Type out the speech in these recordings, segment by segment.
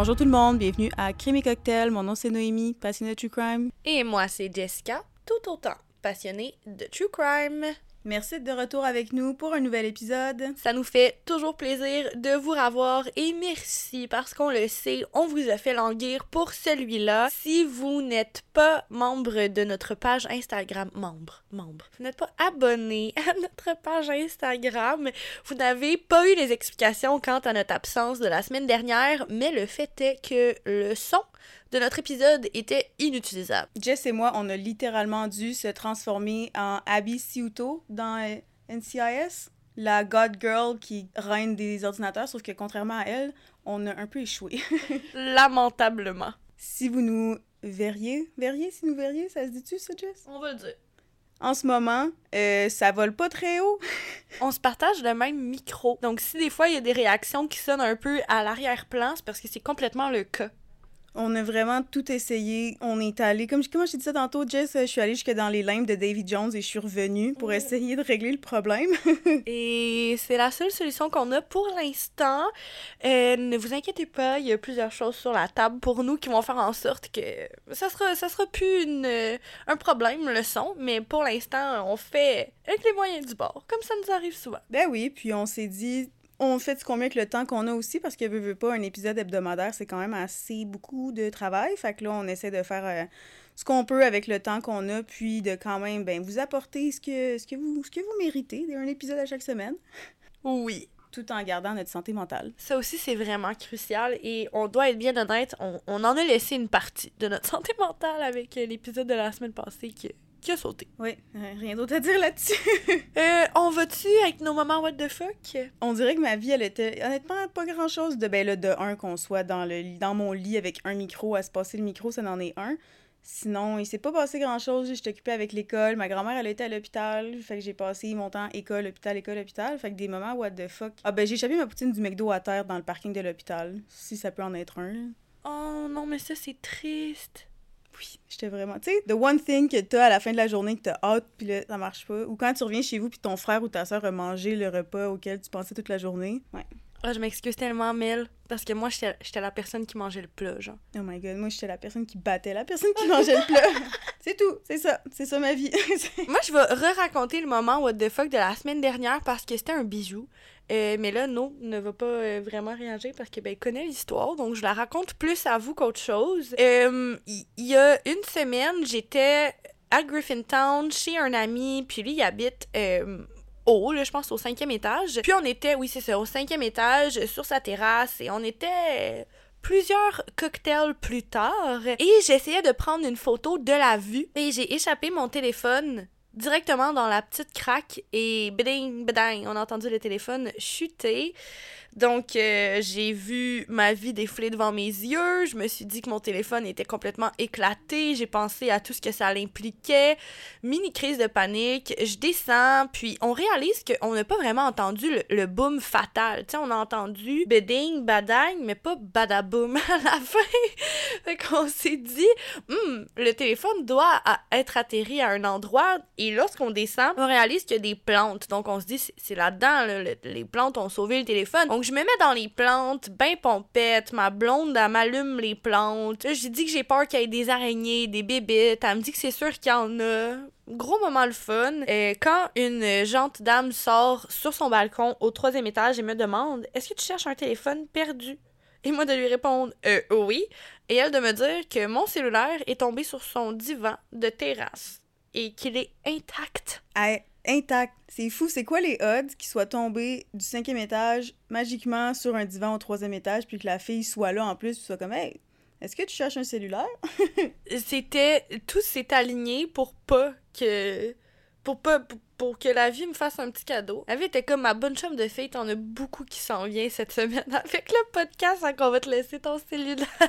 Bonjour tout le monde, bienvenue à Crime et Cocktail. Mon nom c'est Noémie, passionnée de True Crime. Et moi, c'est Jessica, tout autant passionnée de True Crime. Merci de retour avec nous pour un nouvel épisode. Ça nous fait toujours plaisir de vous revoir et merci parce qu'on le sait, on vous a fait languir pour celui-là. Si vous n'êtes pas membre de notre page Instagram, membre, membre, vous n'êtes pas abonné à notre page Instagram, vous n'avez pas eu les explications quant à notre absence de la semaine dernière, mais le fait est que le son de notre épisode était inutilisable. Jess et moi, on a littéralement dû se transformer en Abby Ciuto dans euh, NCIS, la God Girl qui reine des ordinateurs, sauf que contrairement à elle, on a un peu échoué. Lamentablement. Si vous nous verriez, verriez, si nous verriez, ça se dit-tu ça, Jess? On va le dire. En ce moment, euh, ça vole pas très haut. on se partage le même micro. Donc si des fois il y a des réactions qui sonnent un peu à l'arrière-plan, c'est parce que c'est complètement le cas. On a vraiment tout essayé. On est allé, comme, comment je dit ça tantôt, Jess, je suis allée jusque dans les limbes de David Jones et je suis revenue pour essayer de régler le problème. et c'est la seule solution qu'on a pour l'instant. Euh, ne vous inquiétez pas, il y a plusieurs choses sur la table pour nous qui vont faire en sorte que ça sera, ça sera plus une, un problème, le son, mais pour l'instant, on fait avec les moyens du bord, comme ça nous arrive souvent. Ben oui, puis on s'est dit, on fait ce qu'on met avec le temps qu'on a aussi parce que veut, veut pas un épisode hebdomadaire, c'est quand même assez beaucoup de travail. Fait que là, on essaie de faire euh, ce qu'on peut avec le temps qu'on a, puis de quand même ben, vous apporter ce que, ce que vous ce que vous méritez d'un épisode à chaque semaine. Oui. Tout en gardant notre santé mentale. Ça aussi, c'est vraiment crucial et on doit être bien honnête, on, on en a laissé une partie de notre santé mentale avec l'épisode de la semaine passée qui, qui a sauté. Oui, rien d'autre à dire là-dessus. euh, on va-tu avec nos moments what the fuck? On dirait que ma vie, elle était honnêtement pas grand-chose de, ben là, de un, qu'on soit dans, le, dans mon lit avec un micro, à se passer le micro, ça n'en est un. Sinon, il s'est pas passé grand-chose. J'étais occupée avec l'école. Ma grand-mère, elle était à l'hôpital. Fait que j'ai passé mon temps école, hôpital, école, hôpital. Fait que des moments what the fuck. Ah ben, j'ai échappé ma poutine du McDo à terre dans le parking de l'hôpital. Si ça peut en être un. Oh non, mais ça, c'est triste oui, j'étais vraiment. Tu sais, the one thing que t'as à la fin de la journée que t'as hâte, puis là, ça marche pas. Ou quand tu reviens chez vous, puis ton frère ou ta soeur a mangé le repas auquel tu pensais toute la journée. Ouais. Oh, je m'excuse tellement, Mel, parce que moi, j'étais la personne qui mangeait le plat, genre. Oh my god, moi, j'étais la personne qui battait la personne qui mangeait le plat. c'est tout, c'est ça, c'est ça ma vie. moi, je vais re-raconter le moment what the fuck de la semaine dernière parce que c'était un bijou. Euh, mais là, non, ne va pas euh, vraiment réagir parce que ben, connaît l'histoire, donc je la raconte plus à vous qu'autre chose. Euh, il y, a une semaine, j'étais à Griffintown chez un ami, puis lui, il habite haut, là, je pense au cinquième étage. Puis on était, oui, c'est ça, au cinquième étage, sur sa terrasse, et on était plusieurs cocktails plus tard. Et j'essayais de prendre une photo de la vue, et j'ai échappé mon téléphone directement dans la petite craque et bding, bding, on a entendu le téléphone chuter. Donc, euh, j'ai vu ma vie défouler devant mes yeux. Je me suis dit que mon téléphone était complètement éclaté. J'ai pensé à tout ce que ça l'impliquait. Mini crise de panique. Je descends, puis on réalise qu'on n'a pas vraiment entendu le, boom fatal. Tu sais, on a entendu beding, badang, mais pas badaboom à la fin. fait qu'on s'est dit, hmm, le téléphone doit être atterri à un endroit. Et lorsqu'on descend, on réalise qu'il y a des plantes. Donc, on se dit, c'est là-dedans, les plantes ont sauvé le téléphone. Donc, je me mets dans les plantes, ben pompette, ma blonde, elle m'allume les plantes. J'ai dit que j'ai peur qu'il y ait des araignées, des bébites. Elle me dit que c'est sûr qu'il y en a. Gros moment le fun. Et quand une jante dame sort sur son balcon au troisième étage et me demande Est-ce que tu cherches un téléphone perdu et moi de lui répondre euh, oui. Et elle de me dire que mon cellulaire est tombé sur son divan de terrasse et qu'il est intact intact. C'est fou. C'est quoi les odds qu'il soit tombé du cinquième étage magiquement sur un divan au troisième étage, puis que la fille soit là en plus, tu sois comme, hey, est-ce que tu cherches un cellulaire? C'était. Tout s'est aligné pour pas que. Pour pas que la vie me fasse un petit cadeau. La vie était comme ma bonne chum de fille, t'en as beaucoup qui s'en vient cette semaine avec le podcast, hein, qu'on va te laisser ton cellulaire.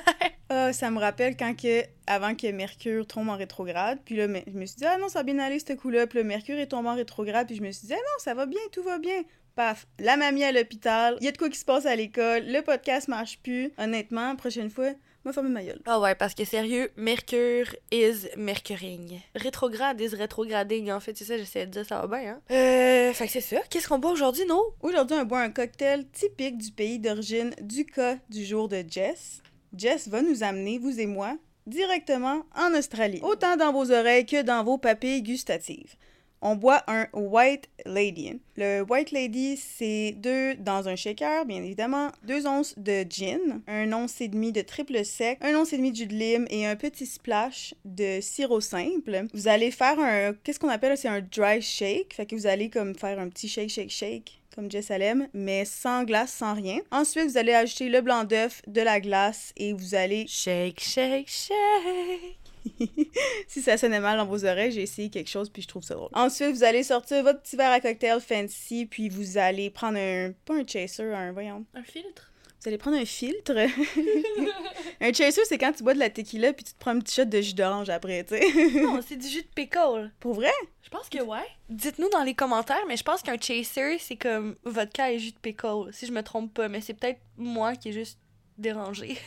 Ah, ça me rappelle quand que, avant que Mercure tombe en rétrograde, puis là, je me suis dit, ah non, ça va bien aller ce coup-là, puis le Mercure est tombé en rétrograde, puis je me suis dit, ah non, ça va bien, tout va bien. Paf, la mamie à l'hôpital, il y a de quoi qui se passe à l'école, le podcast marche plus. Honnêtement, prochaine fois, m'a fermé ma gueule. Ah ouais, parce que sérieux, Mercure is Mercuring. Rétrograde is rétrograding. En fait, c'est ça, j'essaie de dire, ça va bien, hein? Euh, fait que c'est ça. Qu'est-ce qu'on boit aujourd'hui, non? Aujourd'hui, on boit un cocktail typique du pays d'origine du cas du jour de Jess. Jess va nous amener, vous et moi, directement en Australie, autant dans vos oreilles que dans vos papilles gustatives. On boit un White Lady. Le White Lady, c'est deux dans un shaker, bien évidemment, deux onces de gin, un once et demi de triple sec, un once et demi de jus de lime et un petit splash de sirop simple. Vous allez faire un, qu'est-ce qu'on appelle, c'est un dry shake, fait que vous allez comme faire un petit shake, shake, shake comme Jess Salem, mais sans glace, sans rien. Ensuite, vous allez ajouter le blanc d'œuf, de la glace et vous allez Shake, shake, shake. si ça sonnait mal dans vos oreilles, j'ai essayé quelque chose puis je trouve ça drôle. Ensuite, vous allez sortir votre petit verre à cocktail fancy puis vous allez prendre un pas un chaser, un voyons. Un filtre? Vous allez prendre un filtre. un chaser, c'est quand tu bois de la tequila puis tu te prends un petit shot de jus d'orange après, tu sais. Non, c'est du jus de pickle. Pour vrai? Je pense que ouais. Dites-nous dans les commentaires, mais je pense qu'un chaser, c'est comme vodka et jus de pickle, si je me trompe pas. Mais c'est peut-être moi qui est juste dérangée.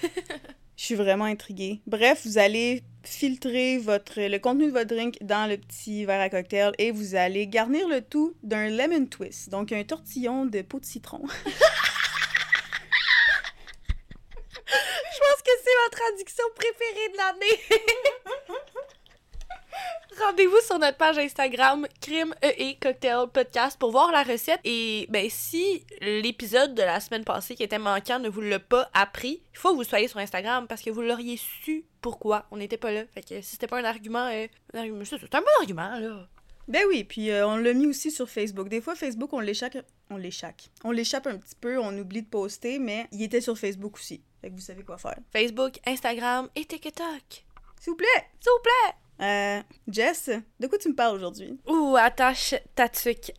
Je suis vraiment intriguée. Bref, vous allez filtrer votre, le contenu de votre drink dans le petit verre à cocktail et vous allez garnir le tout d'un lemon twist, donc un tortillon de peau de citron. Je pense que c'est ma traduction préférée de l'année. Rendez-vous sur notre page Instagram Crime EE Cocktail Podcast pour voir la recette. Et ben si l'épisode de la semaine passée qui était manquant ne vous l'a pas appris, il faut que vous soyez sur Instagram parce que vous l'auriez su pourquoi on n'était pas là. Fait que si c'était pas un argument, euh, un argument- c'est un bon argument là. Ben oui, puis euh, on l'a mis aussi sur Facebook. Des fois, Facebook, on l'échappe, on l'échappe. On l'échappe un petit peu, on oublie de poster, mais il était sur Facebook aussi. Fait que vous savez quoi faire. Facebook, Instagram et TikTok. S'il vous plaît! S'il vous plaît! Euh, Jess, de quoi tu me parles aujourd'hui? Ou attache ta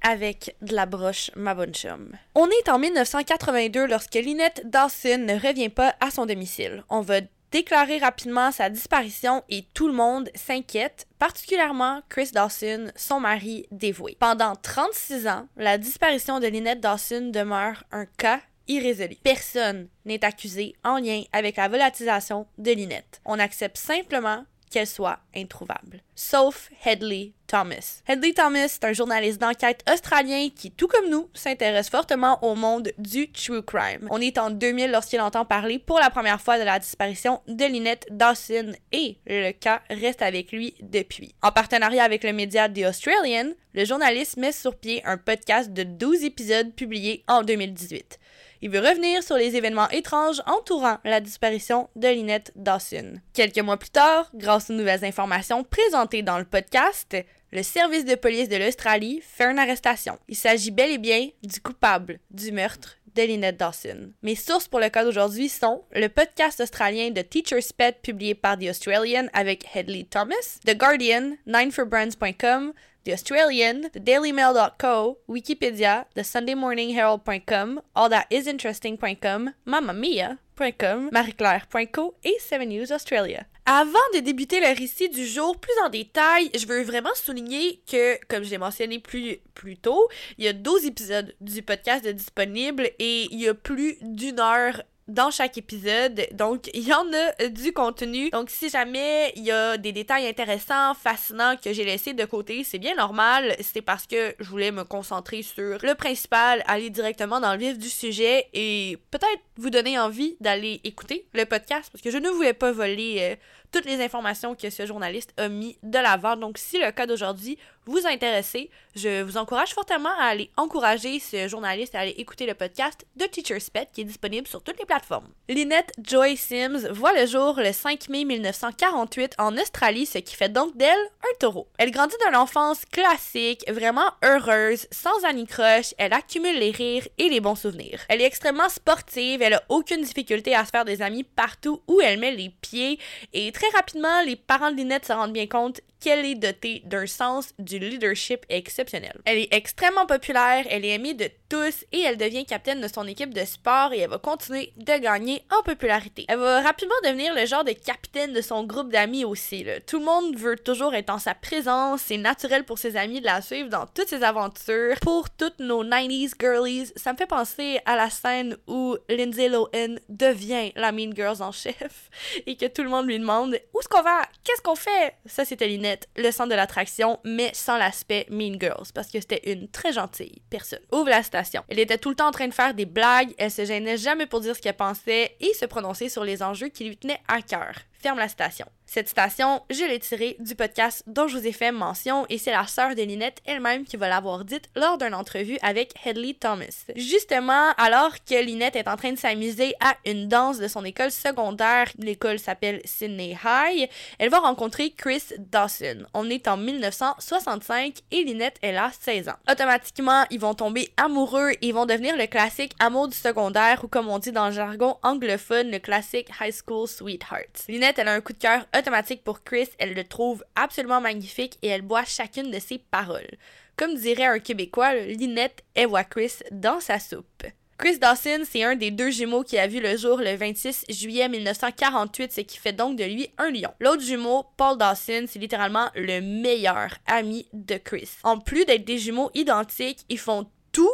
avec de la broche, ma bonne chum. On est en 1982 lorsque Lynette Dawson ne revient pas à son domicile. On va déclarer rapidement sa disparition et tout le monde s'inquiète, particulièrement Chris Dawson, son mari dévoué. Pendant 36 ans, la disparition de Lynette Dawson demeure un cas irrésolu. Personne n'est accusé en lien avec la volatilisation de Lynette. On accepte simplement qu'elle soit introuvable. Sauf Headley Thomas. Headley Thomas est un journaliste d'enquête australien qui, tout comme nous, s'intéresse fortement au monde du true crime. On est en 2000 lorsqu'il entend parler pour la première fois de la disparition de Lynette Dawson et le cas reste avec lui depuis. En partenariat avec le média The Australian, le journaliste met sur pied un podcast de 12 épisodes publiés en 2018. Il veut revenir sur les événements étranges entourant la disparition de Lynette Dawson. Quelques mois plus tard, grâce aux nouvelles informations présentées dans le podcast, le service de police de l'Australie fait une arrestation. Il s'agit bel et bien du coupable du meurtre de Lynette Dawson. Mes sources pour le cas d'aujourd'hui sont le podcast australien de Teacher's Pet publié par The Australian avec Headley Thomas, The Guardian, 9forbrands.com, The Australian, The DailyMail.co, Wikipedia, The SundayMorningHerald.com, AllThatIsInteresting.com, MammaMia.com, MarieClaire.co et 7 News Australia. Avant de débuter le récit du jour plus en détail, je veux vraiment souligner que, comme je l'ai mentionné plus, tôt, il y a 12 épisodes du podcast disponibles et il y a plus d'une heure dans chaque épisode. Donc, il y en a du contenu. Donc, si jamais il y a des détails intéressants, fascinants que j'ai laissés de côté, c'est bien normal. C'est parce que je voulais me concentrer sur le principal, aller directement dans le vif du sujet et peut-être vous donner envie d'aller écouter le podcast parce que je ne voulais pas voler euh, toutes les informations que ce journaliste a mis de l'avant. Donc, si le cas d'aujourd'hui vous intéresse, je vous encourage fortement à aller encourager ce journaliste à aller écouter le podcast de Teacher's Pet qui est disponible sur toutes les plateformes. Lynette Joy Sims voit le jour le 5 mai 1948 en Australie, ce qui fait donc d'elle un taureau. Elle grandit d'une enfance classique, vraiment heureuse, sans anicroche, elle accumule les rires et les bons souvenirs. Elle est extrêmement sportive, elle a aucune difficulté à se faire des amis partout où elle met les pieds. Et très rapidement, les parents de Lynette se rendent bien compte qu'elle est dotée d'un sens du leadership exceptionnel. Elle est extrêmement populaire, elle est aimée de tous et elle devient capitaine de son équipe de sport et elle va continuer de gagner en popularité. Elle va rapidement devenir le genre de capitaine de son groupe d'amis aussi. Tout le monde veut toujours être en sa présence, c'est naturel pour ses amis de la suivre dans toutes ses aventures. Pour toutes nos 90s girlies, ça me fait penser à la scène où Lindsay Lohan devient la Mean Girls en chef et que tout le monde lui demande où est-ce qu'on va, qu'est-ce qu'on fait. Ça c'était Lynette. Le centre de l'attraction, mais sans l'aspect Mean Girls, parce que c'était une très gentille personne. Ouvre la station. Elle était tout le temps en train de faire des blagues, elle se gênait jamais pour dire ce qu'elle pensait et se prononcer sur les enjeux qui lui tenaient à cœur. Ferme la station. Cette station, je l'ai tirée du podcast dont je vous ai fait mention et c'est la sœur de Linette elle-même qui va l'avoir dite lors d'une entrevue avec Hedley Thomas. Justement, alors que Linette est en train de s'amuser à une danse de son école secondaire, l'école s'appelle Sydney High, elle va rencontrer Chris Dawson. On est en 1965 et Linette est là 16 ans. Automatiquement, ils vont tomber amoureux et vont devenir le classique amour du secondaire ou comme on dit dans le jargon anglophone, le classique high school sweetheart. Elle a un coup de cœur automatique pour Chris, elle le trouve absolument magnifique et elle boit chacune de ses paroles. Comme dirait un Québécois, Linette, elle voit Chris dans sa soupe. Chris Dawson, c'est un des deux jumeaux qui a vu le jour le 26 juillet 1948, ce qui fait donc de lui un lion. L'autre jumeau, Paul Dawson, c'est littéralement le meilleur ami de Chris. En plus d'être des jumeaux identiques, ils font tout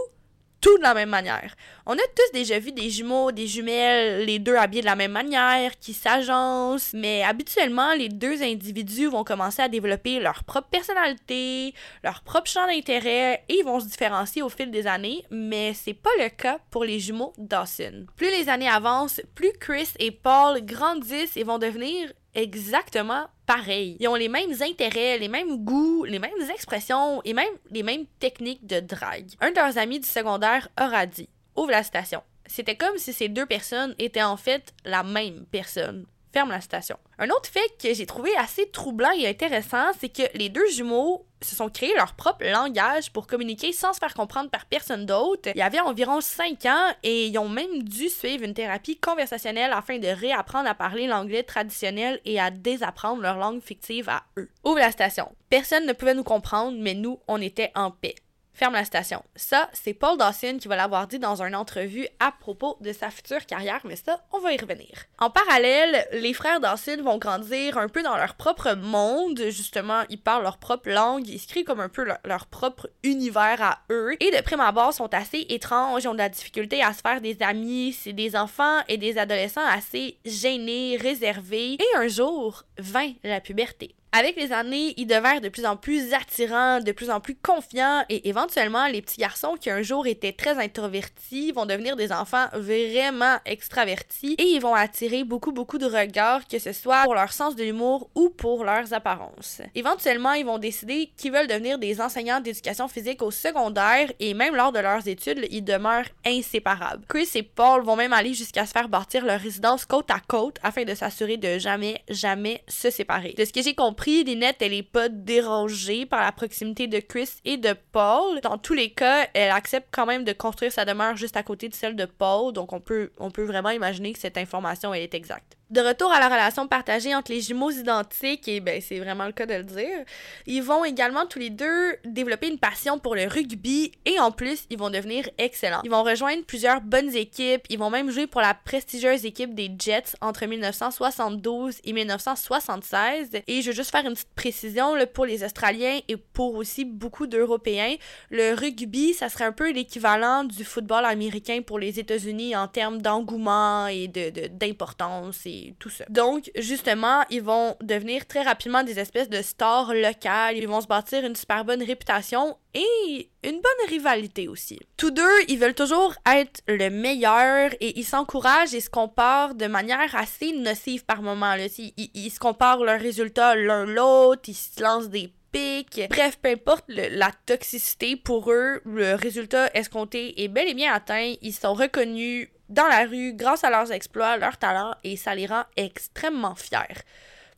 tout de la même manière. On a tous déjà vu des jumeaux, des jumelles, les deux habillés de la même manière, qui s'agencent, mais habituellement, les deux individus vont commencer à développer leur propre personnalité, leur propre champ d'intérêt, et ils vont se différencier au fil des années, mais c'est pas le cas pour les jumeaux Dawson. Plus les années avancent, plus Chris et Paul grandissent et vont devenir exactement pareil. Ils ont les mêmes intérêts, les mêmes goûts, les mêmes expressions et même les mêmes techniques de drague. Un de leurs amis du secondaire aura dit Ouvre la station. C'était comme si ces deux personnes étaient en fait la même personne ferme la station. Un autre fait que j'ai trouvé assez troublant et intéressant, c'est que les deux jumeaux se sont créés leur propre langage pour communiquer sans se faire comprendre par personne d'autre. Il y avait environ 5 ans et ils ont même dû suivre une thérapie conversationnelle afin de réapprendre à parler l'anglais traditionnel et à désapprendre leur langue fictive à eux. Ouvre la station. Personne ne pouvait nous comprendre, mais nous, on était en paix ferme la station. Ça, c'est Paul Dawson qui va l'avoir dit dans une entrevue à propos de sa future carrière, mais ça, on va y revenir. En parallèle, les frères Dawson vont grandir un peu dans leur propre monde, justement, ils parlent leur propre langue, ils se comme un peu leur, propre univers à eux, et de prime abord sont assez étranges, ils ont de la difficulté à se faire des amis, c'est des enfants et des adolescents assez gênés, réservés, et un jour vint la puberté. Avec les années, ils devinrent de plus en plus attirants, de plus en plus confiants et éventuellement, les petits garçons qui un jour étaient très introvertis vont devenir des enfants vraiment extravertis et ils vont attirer beaucoup, beaucoup de regards, que ce soit pour leur sens de l'humour ou pour leurs apparences. Éventuellement, ils vont décider qu'ils veulent devenir des enseignants d'éducation physique au secondaire et même lors de leurs études, ils demeurent inséparables. Chris et Paul vont même aller jusqu'à se faire bâtir leur résidence côte à côte afin de s'assurer de jamais, jamais se séparer. De ce que j'ai compris, compris, Lynette, elle est pas dérangée par la proximité de Chris et de Paul. Dans tous les cas, elle accepte quand même de construire sa demeure juste à côté de celle de Paul, donc on peut, on peut vraiment imaginer que cette information est exacte. De retour à la relation partagée entre les jumeaux identiques, et ben c'est vraiment le cas de le dire, ils vont également tous les deux développer une passion pour le rugby et en plus, ils vont devenir excellents. Ils vont rejoindre plusieurs bonnes équipes, ils vont même jouer pour la prestigieuse équipe des Jets entre 1972 et 1976. Et je veux juste faire une petite précision là, pour les Australiens et pour aussi beaucoup d'Européens, le rugby, ça serait un peu l'équivalent du football américain pour les États-Unis en termes d'engouement et de d'importance et Donc, justement, ils vont devenir très rapidement des espèces de stars locales. Ils vont se bâtir une super bonne réputation et une bonne rivalité aussi. Tous deux, ils veulent toujours être le meilleur et ils s'encouragent et se comparent de manière assez nocive par moments. Là. Ils, se comparent leurs résultats l'un l'autre, ils se lancent des pics. Bref, peu importe la toxicité pour eux, le résultat escompté est bel et bien atteint. Ils sont reconnus dans la rue grâce à leurs exploits, leurs talents et ça les rend extrêmement fiers.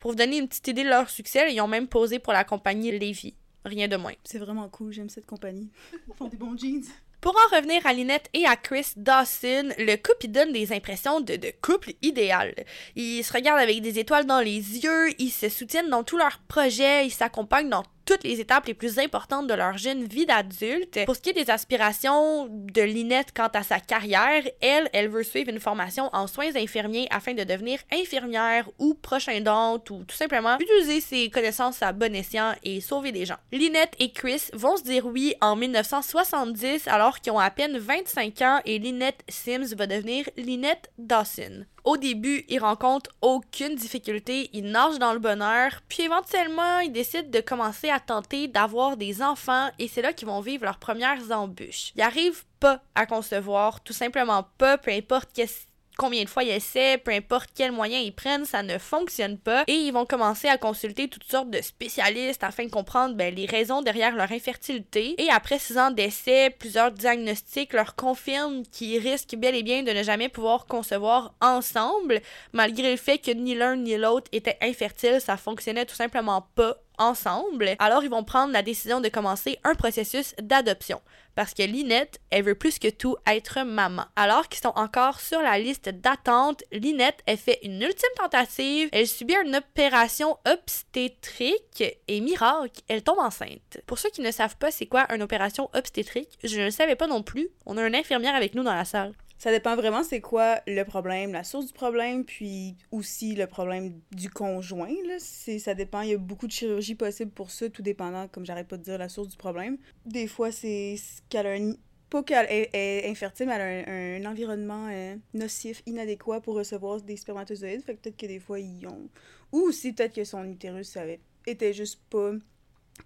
Pour vous donner une petite idée de leur succès, ils ont même posé pour la compagnie Levi. Rien de moins. C'est vraiment cool, j'aime cette compagnie. Ils font des bons jeans. Pour en revenir à Lynette et à Chris Dawson, le couple donne des impressions de, de, couple idéal. Ils se regardent avec des étoiles dans les yeux, ils se soutiennent dans tous leurs projets, ils s'accompagnent dans toutes les étapes les plus importantes de leur jeune vie d'adulte. Pour ce qui est des aspirations de Linette quant à sa carrière, elle, elle veut suivre une formation en soins infirmiers afin de devenir infirmière ou prochain dente ou tout simplement utiliser ses connaissances à bon escient et sauver des gens. Linette et Chris vont se dire oui en 1970 alors qu'ils ont à peine 25 ans et Linette Sims va devenir Linette Dawson. Au début, ils rencontrent aucune difficulté, ils nagent dans le bonheur, puis éventuellement, ils décident de commencer à tenter d'avoir des enfants et c'est là qu'ils vont vivre leurs premières embûches. Ils arrivent pas à concevoir, tout simplement pas, peu importe qu'est-ce combien de fois ils essaient, peu importe quel moyen ils prennent, ça ne fonctionne pas. Et ils vont commencer à consulter toutes sortes de spécialistes afin de comprendre ben, les raisons derrière leur infertilité. Et après six ans d'essais, plusieurs diagnostics leur confirment qu'ils risquent bel et bien de ne jamais pouvoir concevoir ensemble, malgré le fait que ni l'un ni l'autre était infertile, ça fonctionnait tout simplement pas ensemble, alors ils vont prendre la décision de commencer un processus d'adoption. Parce que Linette, elle veut plus que tout être maman. Alors qu'ils sont encore sur la liste d'attente, Linette, elle fait une ultime tentative, elle subit une opération obstétrique et miracle, elle tombe enceinte. Pour ceux qui ne savent pas c'est quoi une opération obstétrique, je ne le savais pas non plus, on a une infirmière avec nous dans la salle. Ça dépend vraiment c'est quoi le problème, la source du problème, puis aussi le problème du conjoint. Là. Ça dépend, il y a beaucoup de chirurgies possibles pour ça, tout dépendant, comme j'arrête pas de dire, la source du problème. Des fois, c'est qu'elle a un... Pas qu'elle est, infertile, mais elle a un, environnement euh, nocif, inadéquat pour recevoir des spermatozoïdes. Fait que peut-être que des fois, ils ont... Ou aussi, peut-être que son utérus avait, était juste pas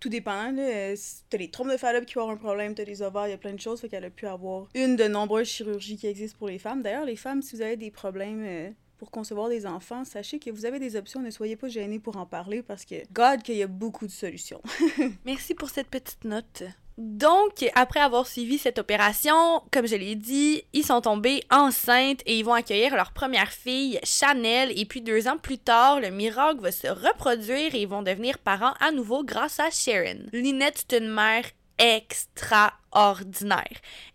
tout dépend. Là. T'as les trompes de Fallope qui vont avoir un problème, t'as les ovaires, il y a plein de choses. Fait qu'elle a pu avoir une de nombreuses chirurgies qui existent pour les femmes. D'ailleurs, les femmes, si vous avez des problèmes euh, pour concevoir des enfants, sachez que vous avez des options. Ne soyez pas gênés pour en parler parce que, God, qu'il y a beaucoup de solutions. Merci pour cette petite note. Donc, après avoir suivi cette opération, comme je l'ai dit, ils sont tombés enceintes et ils vont accueillir leur première fille, Chanel. Et puis deux ans plus tard, le miracle va se reproduire et ils vont devenir parents à nouveau grâce à Sharon. Lynette, c'est une mère extraordinaire.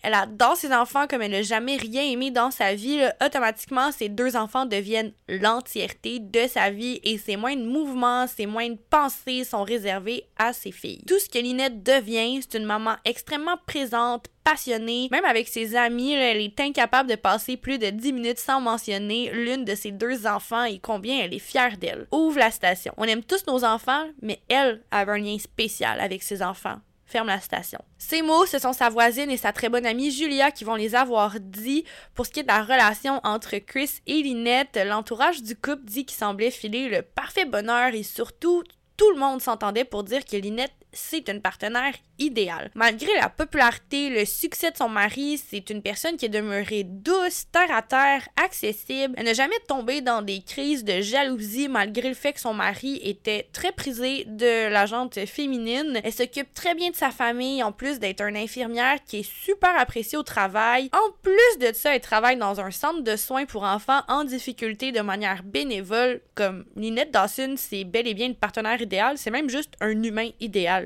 Elle adore ses enfants comme elle n'a jamais rien aimé dans sa vie. Automatiquement, ses deux enfants deviennent l'entièreté de sa vie et ses moindres mouvements, ses moindres pensées sont réservés à ses filles. Tout ce que Linette devient, c'est une maman extrêmement présente, passionnée. Même avec ses amis, elle est incapable de passer plus de 10 minutes sans mentionner l'une de ses deux enfants et combien elle est fière d'elle. Ouvre la station. On aime tous nos enfants, mais elle avait un lien spécial avec ses enfants la. Ces mots, ce sont sa voisine et sa très bonne amie Julia qui vont les avoir dit. Pour ce qui est de la relation entre Chris et Lynette, l'entourage du couple dit qu'il semblait filer le parfait bonheur et surtout tout le monde s'entendait pour dire que Lynette c'est une partenaire idéale. Malgré la popularité, le succès de son mari, c'est une personne qui est demeurée douce, terre à terre, accessible. Elle n'a jamais tombé dans des crises de jalousie malgré le fait que son mari était très prisé de la gente féminine. Elle s'occupe très bien de sa famille en plus d'être une infirmière qui est super appréciée au travail. En plus de ça, elle travaille dans un centre de soins pour enfants en difficulté de manière bénévole. Comme Lynette Dawson, c'est bel et bien une partenaire idéale, c'est même juste un humain idéal.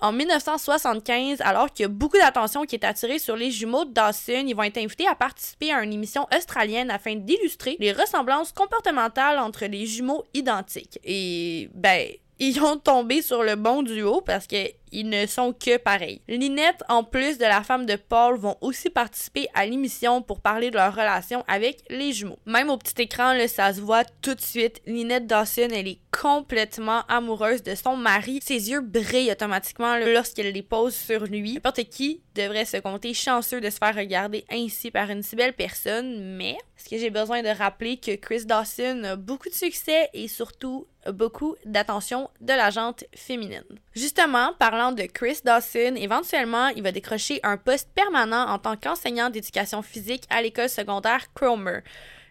En 1975, alors qu'il y a beaucoup d'attention qui est attirée sur les jumeaux de Dawson, ils vont être invités à participer à une émission australienne afin d'illustrer les ressemblances comportementales entre les jumeaux identiques. Et ben, ils ont tombé sur le bon duo parce que ils ne sont que pareils. Lynette, en plus de la femme de Paul, vont aussi participer à l'émission pour parler de leur relation avec les jumeaux. Même au petit écran, ça se voit tout de suite. Lynette Dawson, elle est complètement amoureuse de son mari. Ses yeux brillent automatiquement lorsqu'elle les pose sur lui. N'importe qui devrait se compter chanceux de se faire regarder ainsi par une si belle personne, mais est-ce que j'ai besoin de rappeler que Chris Dawson a beaucoup de succès et surtout beaucoup d'attention de la gente féminine? Justement, parlant de Chris Dawson, éventuellement, il va décrocher un poste permanent en tant qu'enseignant d'éducation physique à l'école secondaire Cromer.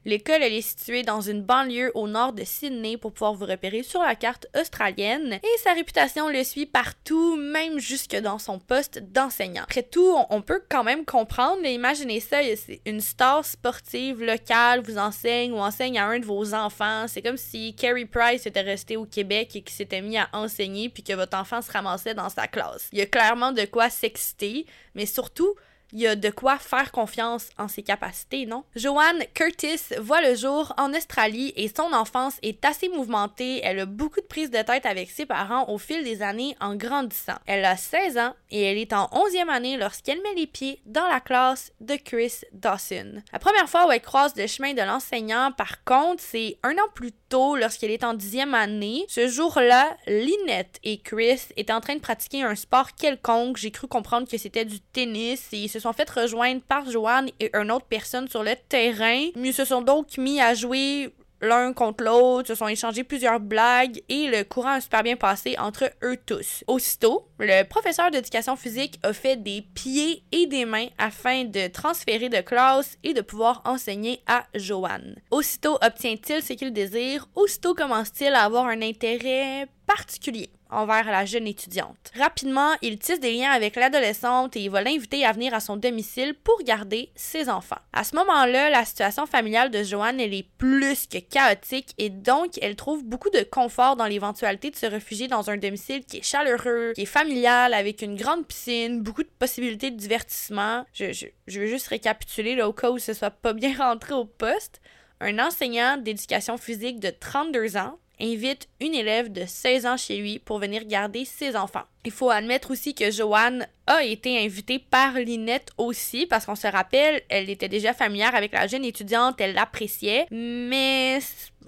L'école est située dans une banlieue au nord de Sydney pour pouvoir vous repérer sur la carte australienne et sa réputation le suit partout, même jusque dans son poste d'enseignant. Après tout, on peut quand même comprendre, mais imaginez ça, une star sportive locale vous enseigne ou enseigne à un de vos enfants. C'est comme si Carrie Price était restée au Québec et qui s'était mis à enseigner puis que votre enfant se ramassait dans sa classe. Il y a clairement de quoi s'exciter, mais surtout, Il y a de quoi faire confiance en ses capacités, non? Joanne Curtis voit le jour en Australie et son enfance est assez mouvementée. Elle a beaucoup de prises de tête avec ses parents au fil des années en grandissant. Elle a 16 ans et elle est en 11e année lorsqu'elle met les pieds dans la classe de Chris Dawson. La première fois où elle croise le chemin de l'enseignant, par contre, c'est un an plus lorsqu'elle est en 10e année. Ce jour-là, Lynette et Chris étaient en train de pratiquer un sport quelconque. J'ai cru comprendre que c'était du tennis et ils se sont fait rejoindre par Joanne et une autre personne sur le terrain. Ils se sont donc mis à jouer l'un contre l'autre, se sont échangés plusieurs blagues et le courant a super bien passé entre eux tous. Aussitôt, le professeur d'éducation physique a fait des pieds et des mains afin de transférer de classe et de pouvoir enseigner à Joanne. Aussitôt obtient-il ce qu'il désire, aussitôt commence-t-il à avoir un intérêt particulier envers la jeune étudiante. Rapidement, il tisse des liens avec l'adolescente et il va l'inviter à venir à son domicile pour garder ses enfants. À ce moment-là, la situation familiale de Joanne, est plus que chaotique et donc elle trouve beaucoup de confort dans l'éventualité de se réfugier dans un domicile qui est chaleureux, qui est familial, avec une grande piscine, beaucoup de possibilités de divertissement. Je, je, je veux juste récapituler là, au cas où ce soit pas bien rentré au poste. Un enseignant d'éducation physique de 32 ans invite une élève de 16 ans chez lui pour venir garder ses enfants. Il faut admettre aussi que Joanne a été invitée par Linette aussi, parce qu'on se rappelle, elle était déjà familière avec la jeune étudiante, elle l'appréciait, mais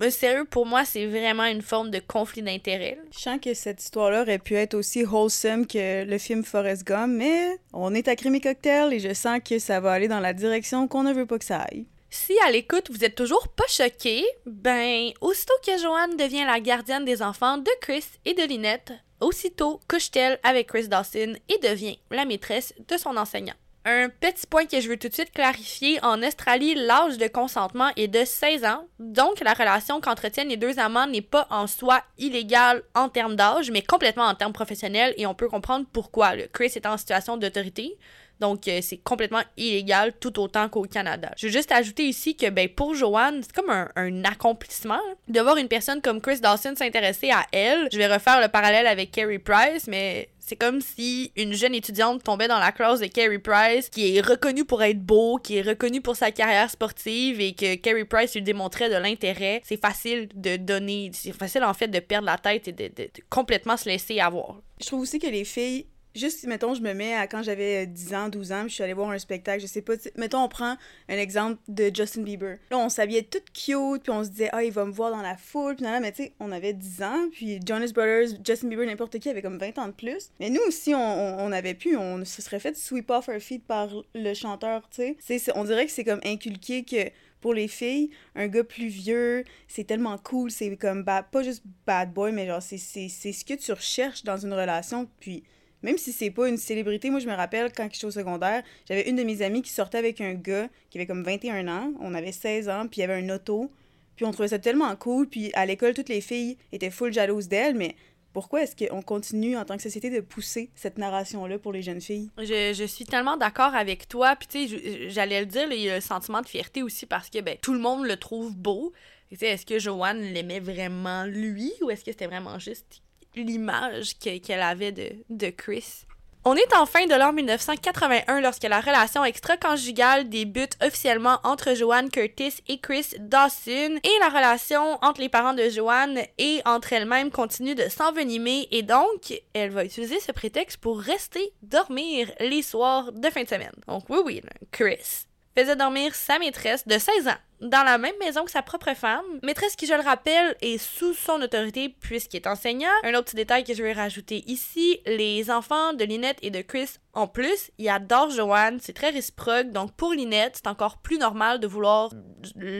sérieux, pour moi, c'est vraiment une forme de conflit d'intérêt. Je sens que cette histoire-là aurait pu être aussi wholesome que le film Forrest Gump, mais on est à Crémy Cocktail et je sens que ça va aller dans la direction qu'on ne veut pas que ça aille. Si à l'écoute vous êtes toujours pas choqué, ben, aussitôt que Joanne devient la gardienne des enfants de Chris et de Lynette, aussitôt couche-t-elle avec Chris Dawson et devient la maîtresse de son enseignant. Un petit point que je veux tout de suite clarifier, en Australie, l'âge de consentement est de 16 ans, donc la relation qu'entretiennent les deux amants n'est pas en soi illégale en termes d'âge, mais complètement en termes professionnels, et on peut comprendre pourquoi. Chris est en situation d'autorité, donc, euh, c'est complètement illégal tout autant qu'au Canada. Je veux juste ajouter ici que ben, pour Joanne, c'est comme un, accomplissement de voir une personne comme Chris Dawson s'intéresser à elle. Je vais refaire le parallèle avec Carrie Price, mais c'est comme si une jeune étudiante tombait dans la classe de Carrie Price, qui est reconnu pour être beau, qui est reconnu pour sa carrière sportive et que Carrie Price lui démontrait de l'intérêt. C'est facile de donner, c'est facile en fait de perdre la tête et de complètement se laisser avoir. Je trouve aussi que les filles juste, mettons, je me mets à quand j'avais 10 ans, 12 ans, puis je suis allée voir un spectacle, je sais pas, mettons, on prend un exemple de Justin Bieber. Là, on s'habillait toute cute, puis on se disait, ah, il va me voir dans la foule, puis là, mais tu sais, on avait 10 ans, puis Jonas Brothers, Justin Bieber, n'importe qui avait comme 20 ans de plus. Mais nous aussi, on, on, avait pu, on se serait fait sweep off our feet par le chanteur, tu sais. On dirait que c'est comme inculqué que pour les filles, un gars plus vieux, c'est tellement cool, c'est comme pas juste bad boy, mais genre c'est ce que tu recherches dans une relation. Puis même si c'est pas une célébrité, moi je me rappelle quand j'étais au secondaire, j'avais une de mes amies qui sortait avec un gars qui avait comme 21 ans, on avait 16 ans, puis il y avait un auto, puis on trouvait ça tellement cool, puis à l'école toutes les filles étaient full jalouses d'elle, mais pourquoi est-ce qu'on continue en tant que société de pousser cette narration-là pour les jeunes filles? Je, je suis tellement d'accord avec toi. Puis, tu sais, j'allais le dire, il y a le sentiment de fierté aussi parce que ben, tout le monde le trouve beau. Est-ce que Joanne l'aimait vraiment lui ou est-ce que c'était vraiment juste l'image qu'elle avait de, de Chris. On est en fin de l'an 1981 lorsque la relation extra-conjugale débute officiellement entre Joanne Curtis et Chris Dawson et la relation entre les parents de Joanne et entre elles-mêmes continue de s'envenimer et donc elle va utiliser ce prétexte pour rester dormir les soirs de fin de semaine. Donc oui oui, Chris faisait dormir sa maîtresse de 16 ans dans la même maison que sa propre femme. Maîtresse qui, je le rappelle, est sous son autorité puisqu'il est enseignant. Un autre petit détail que je vais rajouter ici, les enfants de Lynette et de Chris, en plus, ils adorent Joanne, c'est très réciproque, donc pour Lynette, c'est encore plus normal de vouloir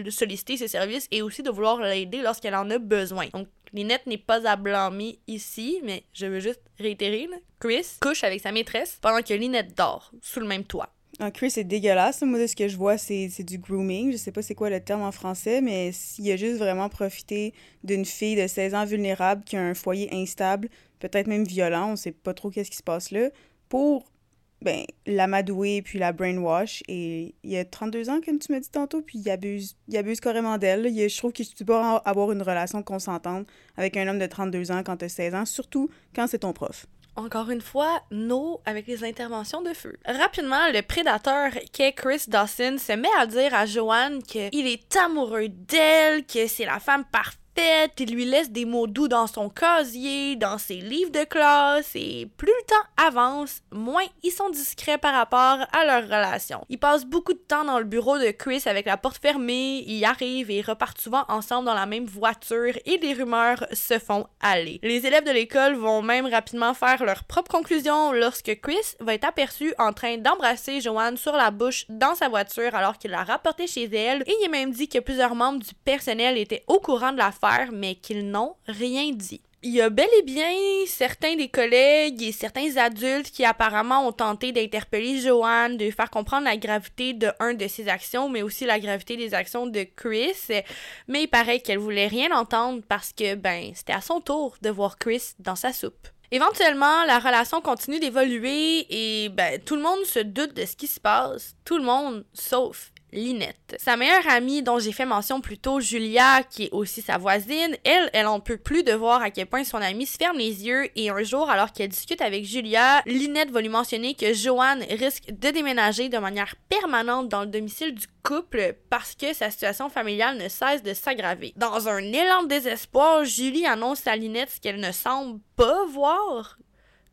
solliciter ses services et aussi de vouloir l'aider lorsqu'elle en a besoin. Donc Lynette n'est pas à blâmer ici, mais je veux juste réitérer, Chris couche avec sa maîtresse pendant que Lynette dort sous le même toit. Chris est dégueulasse. Moi, de ce que je vois, c'est du grooming. Je sais pas c'est quoi le terme en français, mais s'il a juste vraiment profité d'une fille de 16 ans vulnérable qui a un foyer instable, peut-être même violent, on sait pas trop qu'est-ce qui se passe là, pour ben, l'amadouer puis la brainwash. Et il a 32 ans, comme tu m'as dit tantôt, puis il abuse, il abuse carrément d'elle. Je trouve que tu peux pas avoir une relation consentante avec un homme de 32 ans quand tu as 16 ans, surtout quand c'est ton prof. encore une fois, no avec les interventions de feu. Rapidement, le prédateur qu'est Chris Dawson se met à dire à Joanne qu'il est amoureux d'elle, que c'est la femme parfaite il lui laisse des mots doux dans son casier, dans ses livres de classe, et plus le temps avance, moins ils sont discrets par rapport à leur relation. Ils passent beaucoup de temps dans le bureau de Chris avec la porte fermée, ils arrivent et repartent souvent ensemble dans la même voiture et des rumeurs se font aller. Les élèves de l'école vont même rapidement faire leur propre conclusion lorsque Chris va être aperçu en train d'embrasser Joanne sur la bouche dans sa voiture alors qu'il l'a rapporté chez elle et il est même dit que plusieurs membres du personnel étaient au courant de mais qu'ils n'ont rien dit. Il y a bel et bien certains des collègues et certains adultes qui apparemment ont tenté d'interpeller Joanne, de faire comprendre la gravité de un de ses actions, mais aussi la gravité des actions de Chris. Mais il paraît qu'elle voulait rien entendre parce que, ben, c'était à son tour de voir Chris dans sa soupe. Éventuellement, la relation continue d'évoluer et ben, tout le monde se doute de ce qui se passe. Tout le monde, sauf Linette. Sa meilleure amie dont j'ai fait mention plus tôt, Julia, qui est aussi sa voisine, elle, elle en peut plus de voir à quel point son amie se ferme les yeux et un jour, alors qu'elle discute avec Julia, Linette va lui mentionner que Joanne risque de déménager de manière permanente dans le domicile du couple parce que sa situation familiale ne cesse de s'aggraver. Dans un élan de désespoir, Julie annonce à Linette ce qu'elle ne semble pas voir.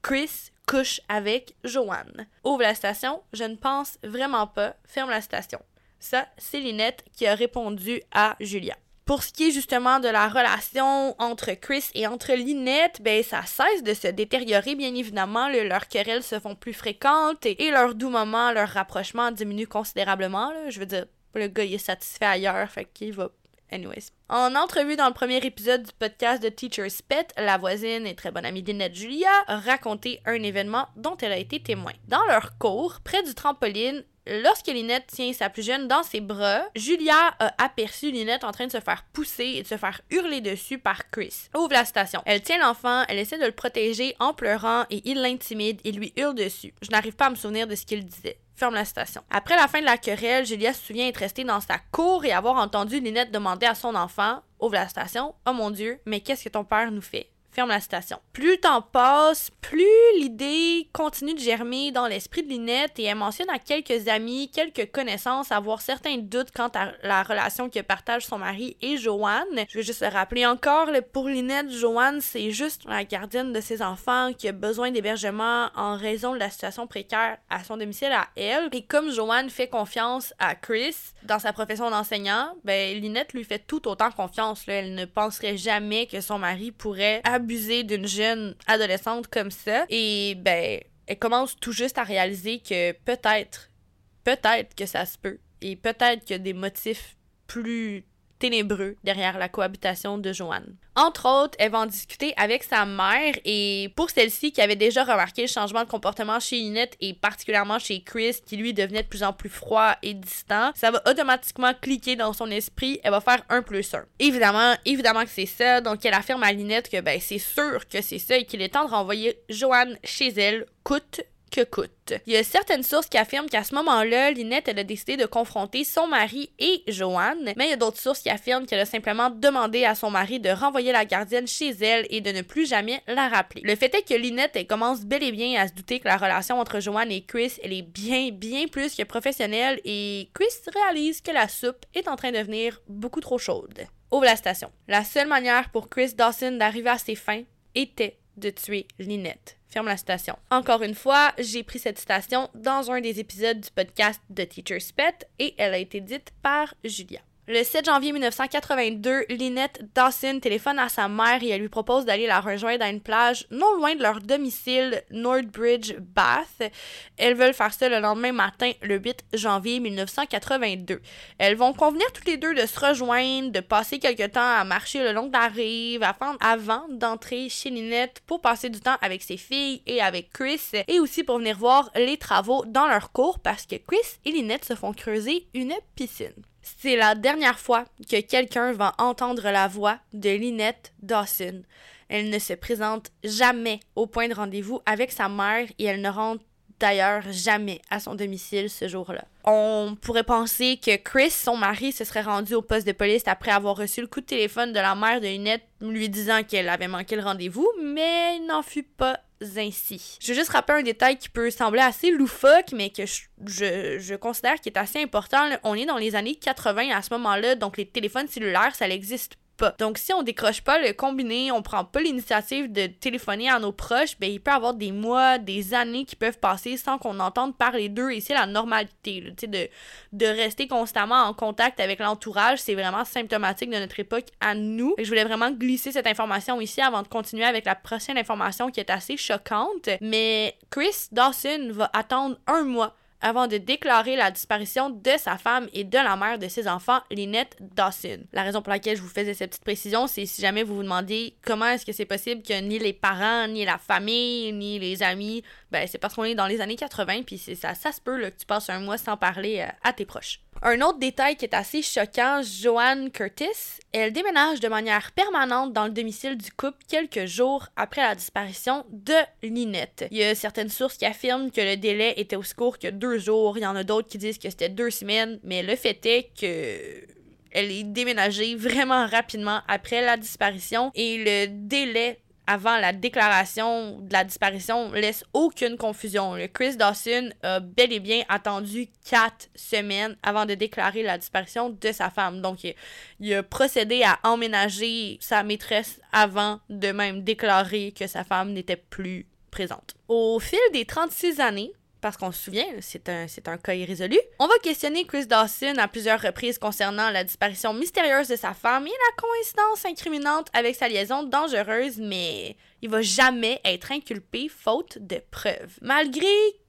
Chris couche avec Joanne. Ouvre la station, je ne pense vraiment pas. Ferme la station. Ça, c'est Linette qui a répondu à Julia. Pour ce qui est justement de la relation entre Chris et entre Linette, ben ça cesse de se détériorer bien évidemment. leurs querelles se font plus fréquentes et, leurs doux moments, leur rapprochement diminue considérablement. Je veux dire, le gars il est satisfait ailleurs, fait qu'il va Anyways. En entrevue dans le premier épisode du podcast de Teacher's Pet, la voisine et très bonne amie d'Inette Julia a raconté un événement dont elle a été témoin. Dans leur cours, près du trampoline, Lorsque Linette tient sa plus jeune dans ses bras, Julia a aperçu Linette en train de se faire pousser et de se faire hurler dessus par Chris. Ouvre la station. Elle tient l'enfant, elle essaie de le protéger en pleurant et il l'intimide et lui hurle dessus. Je n'arrive pas à me souvenir de ce qu'il disait ferme la station. Après la fin de la querelle, Julia se souvient être restée dans sa cour et avoir entendu Linette demander à son enfant Ouvre la station. Oh mon Dieu, mais qu'est-ce que ton père nous fait ferme la station. Plus le temps passe, plus l'idée continue de germer dans l'esprit de Linette et elle mentionne à quelques amis, quelques connaissances avoir certains doutes quant à la relation que partage son mari et Joanne. Je vais juste le rappeler encore, pour Linette, Joanne, c'est juste la gardienne de ses enfants qui a besoin d'hébergement en raison de la situation précaire à son domicile à elle. Et comme Joanne fait confiance à Chris dans sa profession d'enseignant, ben Linette lui fait tout autant confiance. Elle ne penserait jamais que son mari pourrait abuser d'une jeune adolescente comme ça. Et ben, elle commence tout juste à réaliser que peut-être, peut-être que ça se peut. Et peut-être a des motifs plus ténébreux derrière la cohabitation de Joanne. Entre autres, elle va en discuter avec sa mère et pour celle-ci qui avait déjà remarqué le changement de comportement chez Linette et particulièrement chez Chris qui lui devenait de plus en plus froid et distant, ça va automatiquement cliquer dans son esprit, elle va faire un plus un. Évidemment, évidemment que c'est ça, donc elle affirme à Linette que ben c'est sûr que c'est ça et qu'il est temps de renvoyer Joanne chez elle coûte que coûte. Il y a certaines sources qui affirment qu'à ce moment-là, Linette elle a décidé de confronter son mari et Joanne, mais il y a d'autres sources qui affirment qu'elle a simplement demandé à son mari de renvoyer la gardienne chez elle et de ne plus jamais la rappeler. Le fait est que Linette elle commence bel et bien à se douter que la relation entre Joanne et Chris est bien bien plus que professionnelle et Chris réalise que la soupe est en train de devenir beaucoup trop chaude. Ouvre la station. La seule manière pour Chris Dawson d'arriver à ses fins était de tuer Linette. Ferme la citation. Encore une fois, j'ai pris cette citation dans un des épisodes du podcast de Teacher's Pet et elle a été dite par Julia. Le 7 janvier 1982, Lynette Dawson téléphone à sa mère et elle lui propose d'aller la rejoindre à une plage non loin de leur domicile, Northbridge, Bath. Elles veulent faire ça le lendemain matin, le 8 janvier 1982. Elles vont convenir toutes les deux de se rejoindre, de passer quelque temps à marcher le long de la rive avant d'entrer chez Lynette pour passer du temps avec ses filles et avec Chris et aussi pour venir voir les travaux dans leur cours parce que Chris et Lynette se font creuser une piscine. C'est la dernière fois que quelqu'un va entendre la voix de Lynette Dawson. Elle ne se présente jamais au point de rendez-vous avec sa mère et elle ne rentre d'ailleurs jamais à son domicile ce jour-là. On pourrait penser que Chris, son mari, se serait rendu au poste de police après avoir reçu le coup de téléphone de la mère de Lynette lui disant qu'elle avait manqué le rendez-vous, mais il n'en fut pas ainsi. Je vais juste rappeler un détail qui peut sembler assez loufoque, mais que je, considère qui est assez important. On est dans les années 80 à ce moment-là, donc les téléphones cellulaires, ça n'existe donc, si on décroche pas le combiné, on prend pas l'initiative de téléphoner à nos proches, ben, il peut y avoir des mois, des années qui peuvent passer sans qu'on entende parler d'eux. Et c'est la normalité, de, de rester constamment en contact avec l'entourage. C'est vraiment symptomatique de notre époque à nous. Et je voulais vraiment glisser cette information ici avant de continuer avec la prochaine information qui est assez choquante. Mais Chris Dawson va attendre un mois avant de déclarer la disparition de sa femme et de la mère de ses enfants, Lynette Dawson. La raison pour laquelle je vous faisais cette petite précision, c'est si jamais vous vous demandez comment est-ce que c'est possible que ni les parents, ni la famille, ni les amis, ben c'est parce qu'on est dans les années 80, puis ça, ça se peut que tu passes un mois sans parler euh, à tes proches. Un autre détail qui est assez choquant, Joanne Curtis, elle déménage de manière permanente dans le domicile du couple quelques jours après la disparition de Lynette. Il y a certaines sources qui affirment que le délai était aussi court que deux jours, il y en a d'autres qui disent que c'était deux semaines, mais le fait est que elle est déménagée vraiment rapidement après la disparition et le délai avant la déclaration de la disparition laisse aucune confusion. Le Chris Dawson a bel et bien attendu quatre semaines avant de déclarer la disparition de sa femme. Donc, il, a procédé à emménager sa maîtresse avant de même déclarer que sa femme n'était plus présente. Au fil des 36 années, parce qu'on se souvient, c'est un, un cas irrésolu. On va questionner Chris Dawson à plusieurs reprises concernant la disparition mystérieuse de sa femme et la coïncidence incriminante avec sa liaison dangereuse, mais il va jamais être inculpé faute de preuves. Malgré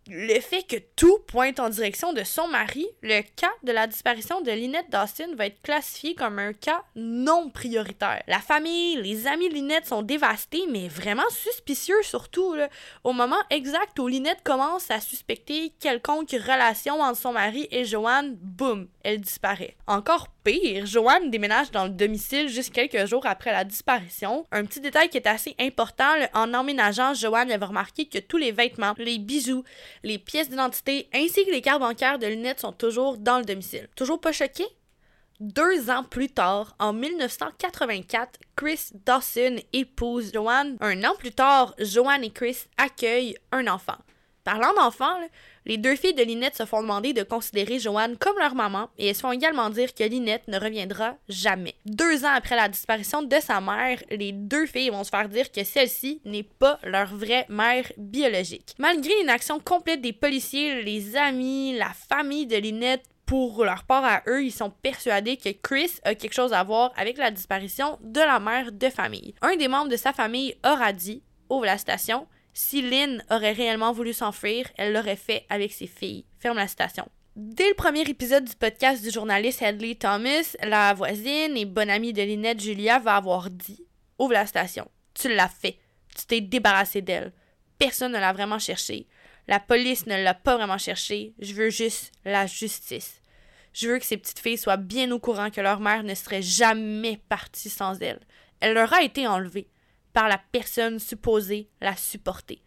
le fait que tout pointe en direction de son mari, le cas de la disparition de Lynette Dawson va être classifié comme un cas non prioritaire. La famille, les amis Lynette sont dévastés, mais vraiment suspicieux surtout. Au moment exact où Lynette commence à suspecter quelconque relation entre son mari et Joanne, boum, elle disparaît. Encore pire, Joanne déménage dans le domicile juste quelques jours après la disparition. Un petit détail qui est assez important, en emménageant, Joanne avait remarqué que tous les vêtements, les bijoux, les pièces d'identité ainsi que les cartes bancaires de lunettes sont toujours dans le domicile. Toujours pas choqué? Deux ans plus tard, en 1984, Chris Dawson épouse Joanne. Un an plus tard, Joanne et Chris accueillent un enfant. Parlant d'enfants, les deux filles de Lynette se font demander de considérer Joanne comme leur maman et elles se font également dire que Lynette ne reviendra jamais. Deux ans après la disparition de sa mère, les deux filles vont se faire dire que celle-ci n'est pas leur vraie mère biologique. Malgré une action complète des policiers, les amis, la famille de Lynette pour leur part à eux, ils sont persuadés que Chris a quelque chose à voir avec la disparition de la mère de famille. Un des membres de sa famille aura dit, ouvre la station, si Lynn aurait réellement voulu s'enfuir, elle l'aurait fait avec ses filles. Ferme la citation. Dès le premier épisode du podcast du journaliste Hedley Thomas, la voisine et bonne amie de Lynette, Julia, va avoir dit Ouvre la station. Tu l'as fait. Tu t'es débarrassé d'elle. Personne ne l'a vraiment cherchée. La police ne l'a pas vraiment cherchée. Je veux juste la justice. Je veux que ces petites filles soient bien au courant que leur mère ne serait jamais partie sans elle. Elle leur a été enlevée par la personne supposée la supporter.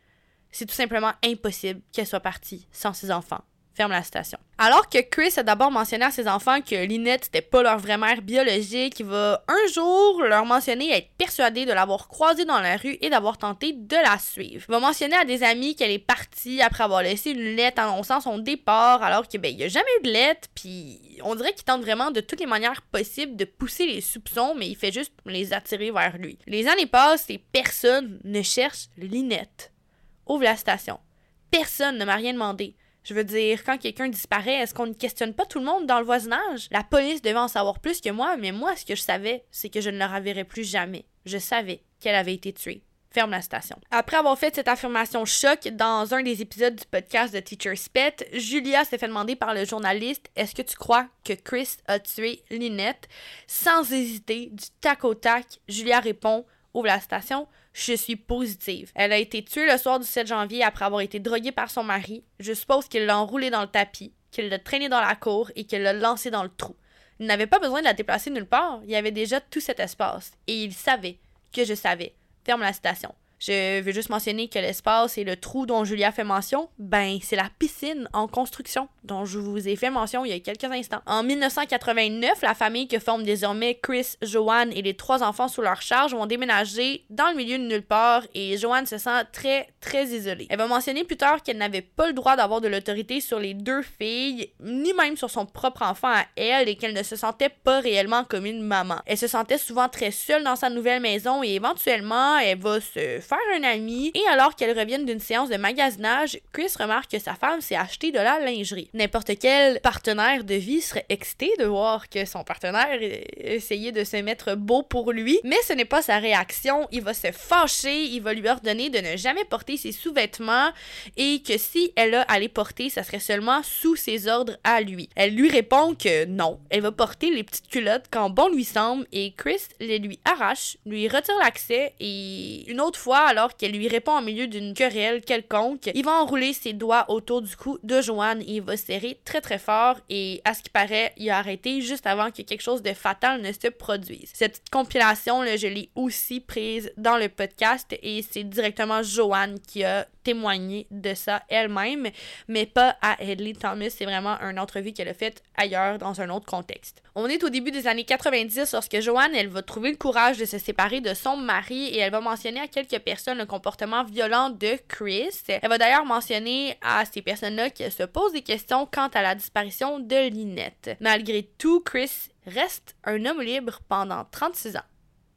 C'est tout simplement impossible qu'elle soit partie sans ses enfants. Ferme la citation. Alors que Chris a d'abord mentionné à ses enfants que Lynette n'était pas leur vraie mère biologique, il va un jour leur mentionner être persuadé de l'avoir croisée dans la rue et d'avoir tenté de la suivre. Il va mentionner à des amis qu'elle est partie après avoir laissé une lettre annonçant son départ, alors que ben il a jamais eu de lettre, puis on dirait qu'il tente vraiment de toutes les manières possibles de pousser les soupçons, mais il fait juste les attirer vers lui. Les années passent et personne ne cherche Lynette. Ouvre la station. Personne ne m'a rien demandé. Je veux dire, quand quelqu'un disparaît, est-ce qu'on ne questionne pas tout le monde dans le voisinage? La police devait en savoir plus que moi, mais moi, ce que je savais, c'est que je ne la reverrai plus jamais. Je savais qu'elle avait été tuée. Ferme la station. Après avoir fait cette affirmation choc dans un des épisodes du podcast de Teacher's Pet, Julia s'est fait demander par le journaliste Est-ce que tu crois que Chris a tué Lynette? Sans hésiter, du tac au tac, Julia répond Ouvre la station je suis positive. Elle a été tuée le soir du 7 janvier après avoir été droguée par son mari. Je suppose qu'il l'a enroulée dans le tapis, qu'il l'a traînée dans la cour et qu'il l'a lancée dans le trou. Il n'avait pas besoin de la déplacer nulle part. Il y avait déjà tout cet espace. Et il savait que je savais. Ferme la citation. Je veux juste mentionner que l'espace et le trou dont Julia fait mention, ben c'est la piscine en construction dont je vous ai fait mention il y a quelques instants. En 1989, la famille que forment désormais Chris, Joanne et les trois enfants sous leur charge vont déménager dans le milieu de nulle part et Joanne se sent très très isolée. Elle va mentionner plus tard qu'elle n'avait pas le droit d'avoir de l'autorité sur les deux filles, ni même sur son propre enfant à elle et qu'elle ne se sentait pas réellement comme une maman. Elle se sentait souvent très seule dans sa nouvelle maison et éventuellement elle va se faire un ami et alors qu'elle revient d'une séance de magasinage, Chris remarque que sa femme s'est acheté de la lingerie. N'importe quel partenaire de vie serait excité de voir que son partenaire essayait de se mettre beau pour lui, mais ce n'est pas sa réaction. Il va se fâcher, il va lui ordonner de ne jamais porter ses sous-vêtements et que si elle a à les porter, ça serait seulement sous ses ordres à lui. Elle lui répond que non, elle va porter les petites culottes quand bon lui semble et Chris les lui arrache, lui retire l'accès et une autre fois, alors qu'elle lui répond au milieu d'une querelle quelconque, il va enrouler ses doigts autour du cou de Joanne et il va serrer très très fort et à ce qui paraît, il a arrêté juste avant que quelque chose de fatal ne se produise. Cette compilation, là, je l'ai aussi prise dans le podcast et c'est directement Joanne qui a témoigné de ça elle-même, mais pas à Hedley Thomas. C'est vraiment une entrevue qu'elle a faite ailleurs dans un autre contexte. On est au début des années 90 lorsque Joanne, elle va trouver le courage de se séparer de son mari et elle va mentionner à quelques personnes le comportement violent de Chris. Elle va d'ailleurs mentionner à ces personnes-là qu'elle se pose des questions quant à la disparition de Lynette. Malgré tout, Chris reste un homme libre pendant 36 ans.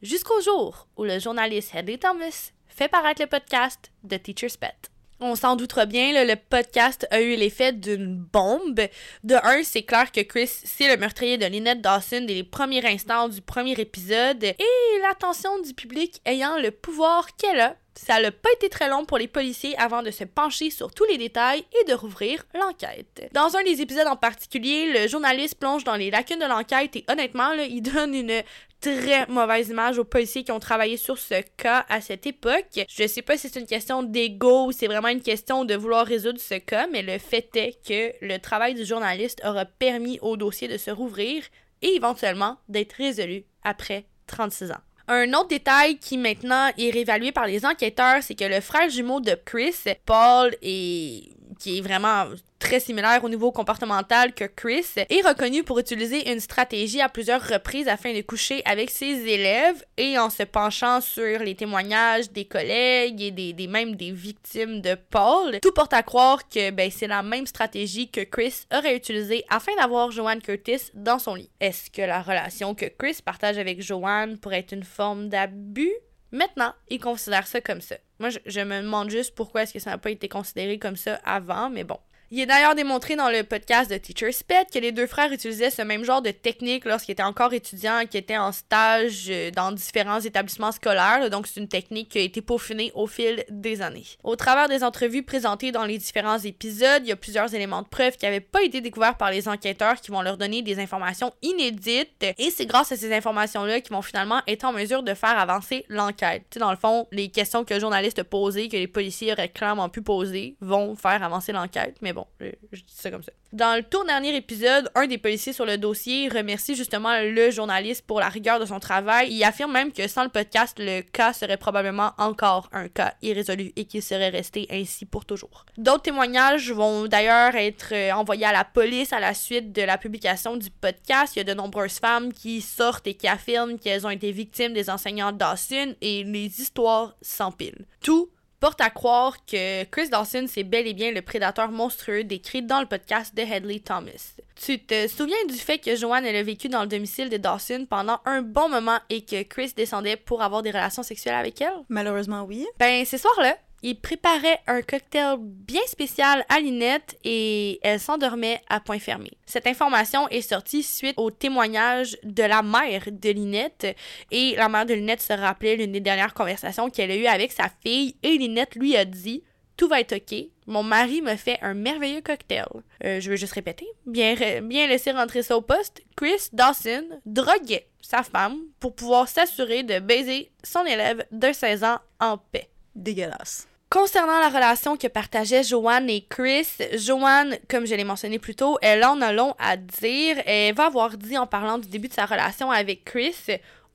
Jusqu'au jour où le journaliste Hedley Thomas fait paraître le podcast de Teacher's Pet. On s'en doutera bien, le podcast a eu l'effet d'une bombe. De un, c'est clair que Chris, c'est le meurtrier de Lynette Dawson dès les premiers instants du premier épisode. Et l'attention du public ayant le pouvoir qu'elle a, ça n'a pas été très long pour les policiers avant de se pencher sur tous les détails et de rouvrir l'enquête. Dans un des épisodes en particulier, le journaliste plonge dans les lacunes de l'enquête et honnêtement, il donne une très mauvaise image aux policiers qui ont travaillé sur ce cas à cette époque. Je sais pas si c'est une question d'ego ou c'est vraiment une question de vouloir résoudre ce cas, mais le fait est que le travail du journaliste aura permis au dossier de se rouvrir et éventuellement d'être résolu après 36 ans. Un autre détail qui maintenant est réévalué par les enquêteurs, c'est que le frère jumeau de Chris, Paul, est qui est vraiment très similaire au niveau comportemental que Chris, est reconnu pour utiliser une stratégie à plusieurs reprises afin de coucher avec ses élèves et en se penchant sur les témoignages des collègues et des, des même des victimes de Paul. Tout porte à croire que ben, c'est la même stratégie que Chris aurait utilisée afin d'avoir Joanne Curtis dans son lit. Est-ce que la relation que Chris partage avec Joanne pourrait être une forme d'abus? Maintenant, il considère ça comme ça. Moi, je, me demande juste pourquoi est-ce que ça n'a pas été considéré comme ça avant, mais bon. Il est d'ailleurs démontré dans le podcast de Teacher's Pet que les deux frères utilisaient ce même genre de technique lorsqu'ils étaient encore étudiants, qui étaient en stage euh, dans différents établissements scolaires. Donc, c'est une technique qui a été peaufinée au fil des années. Au travers des entrevues présentées dans les différents épisodes, il y a plusieurs éléments de preuve qui n'avaient pas été découverts par les enquêteurs qui vont leur donner des informations inédites. Et c'est grâce à ces informations-là qu'ils vont finalement être en mesure de faire avancer l'enquête. Tu sais, dans le fond, les questions que le journaliste a que les policiers auraient clairement pu poser, vont faire avancer l'enquête. Mais bon, bon, je, dis ça comme ça. Dans le tout dernier épisode, un des policiers sur le dossier remercie justement le journaliste pour la rigueur de son travail. Il affirme même que sans le podcast, le cas serait probablement encore un cas irrésolu et qu'il serait resté ainsi pour toujours. D'autres témoignages vont d'ailleurs être euh, envoyés à la police à la suite de la publication du podcast. Il y a de nombreuses femmes qui sortent et qui affirment qu'elles ont été victimes des enseignants Dawson et les histoires s'empilent. Tout porte à croire que Chris Dawson, c'est bel et bien le prédateur monstrueux décrit dans le podcast de Hedley Thomas. Tu te souviens du fait que Joanne elle a vécu dans le domicile de Dawson pendant un bon moment et que Chris descendait pour avoir des relations sexuelles avec elle? Malheureusement, oui. Ben, ce soir-là, il préparait un cocktail bien spécial à Linette et elle s'endormait à point fermé. Cette information est sortie suite au témoignage de la mère de Linette et la mère de Linette se rappelait l'une des dernières conversations qu'elle a eues avec sa fille et Linette lui a dit tout va être ok. Mon mari me fait un merveilleux cocktail. Euh, je veux juste répéter. Bien, bien laisser rentrer ça au poste. Chris Dawson droguait sa femme pour pouvoir s'assurer de baiser son élève de 16 ans en paix. Dégueulasse. Concernant la relation que partageaient Joanne et Chris, Joanne, comme je l'ai mentionné plus tôt, elle en a long à dire. Elle va avoir dit en parlant du début de sa relation avec Chris,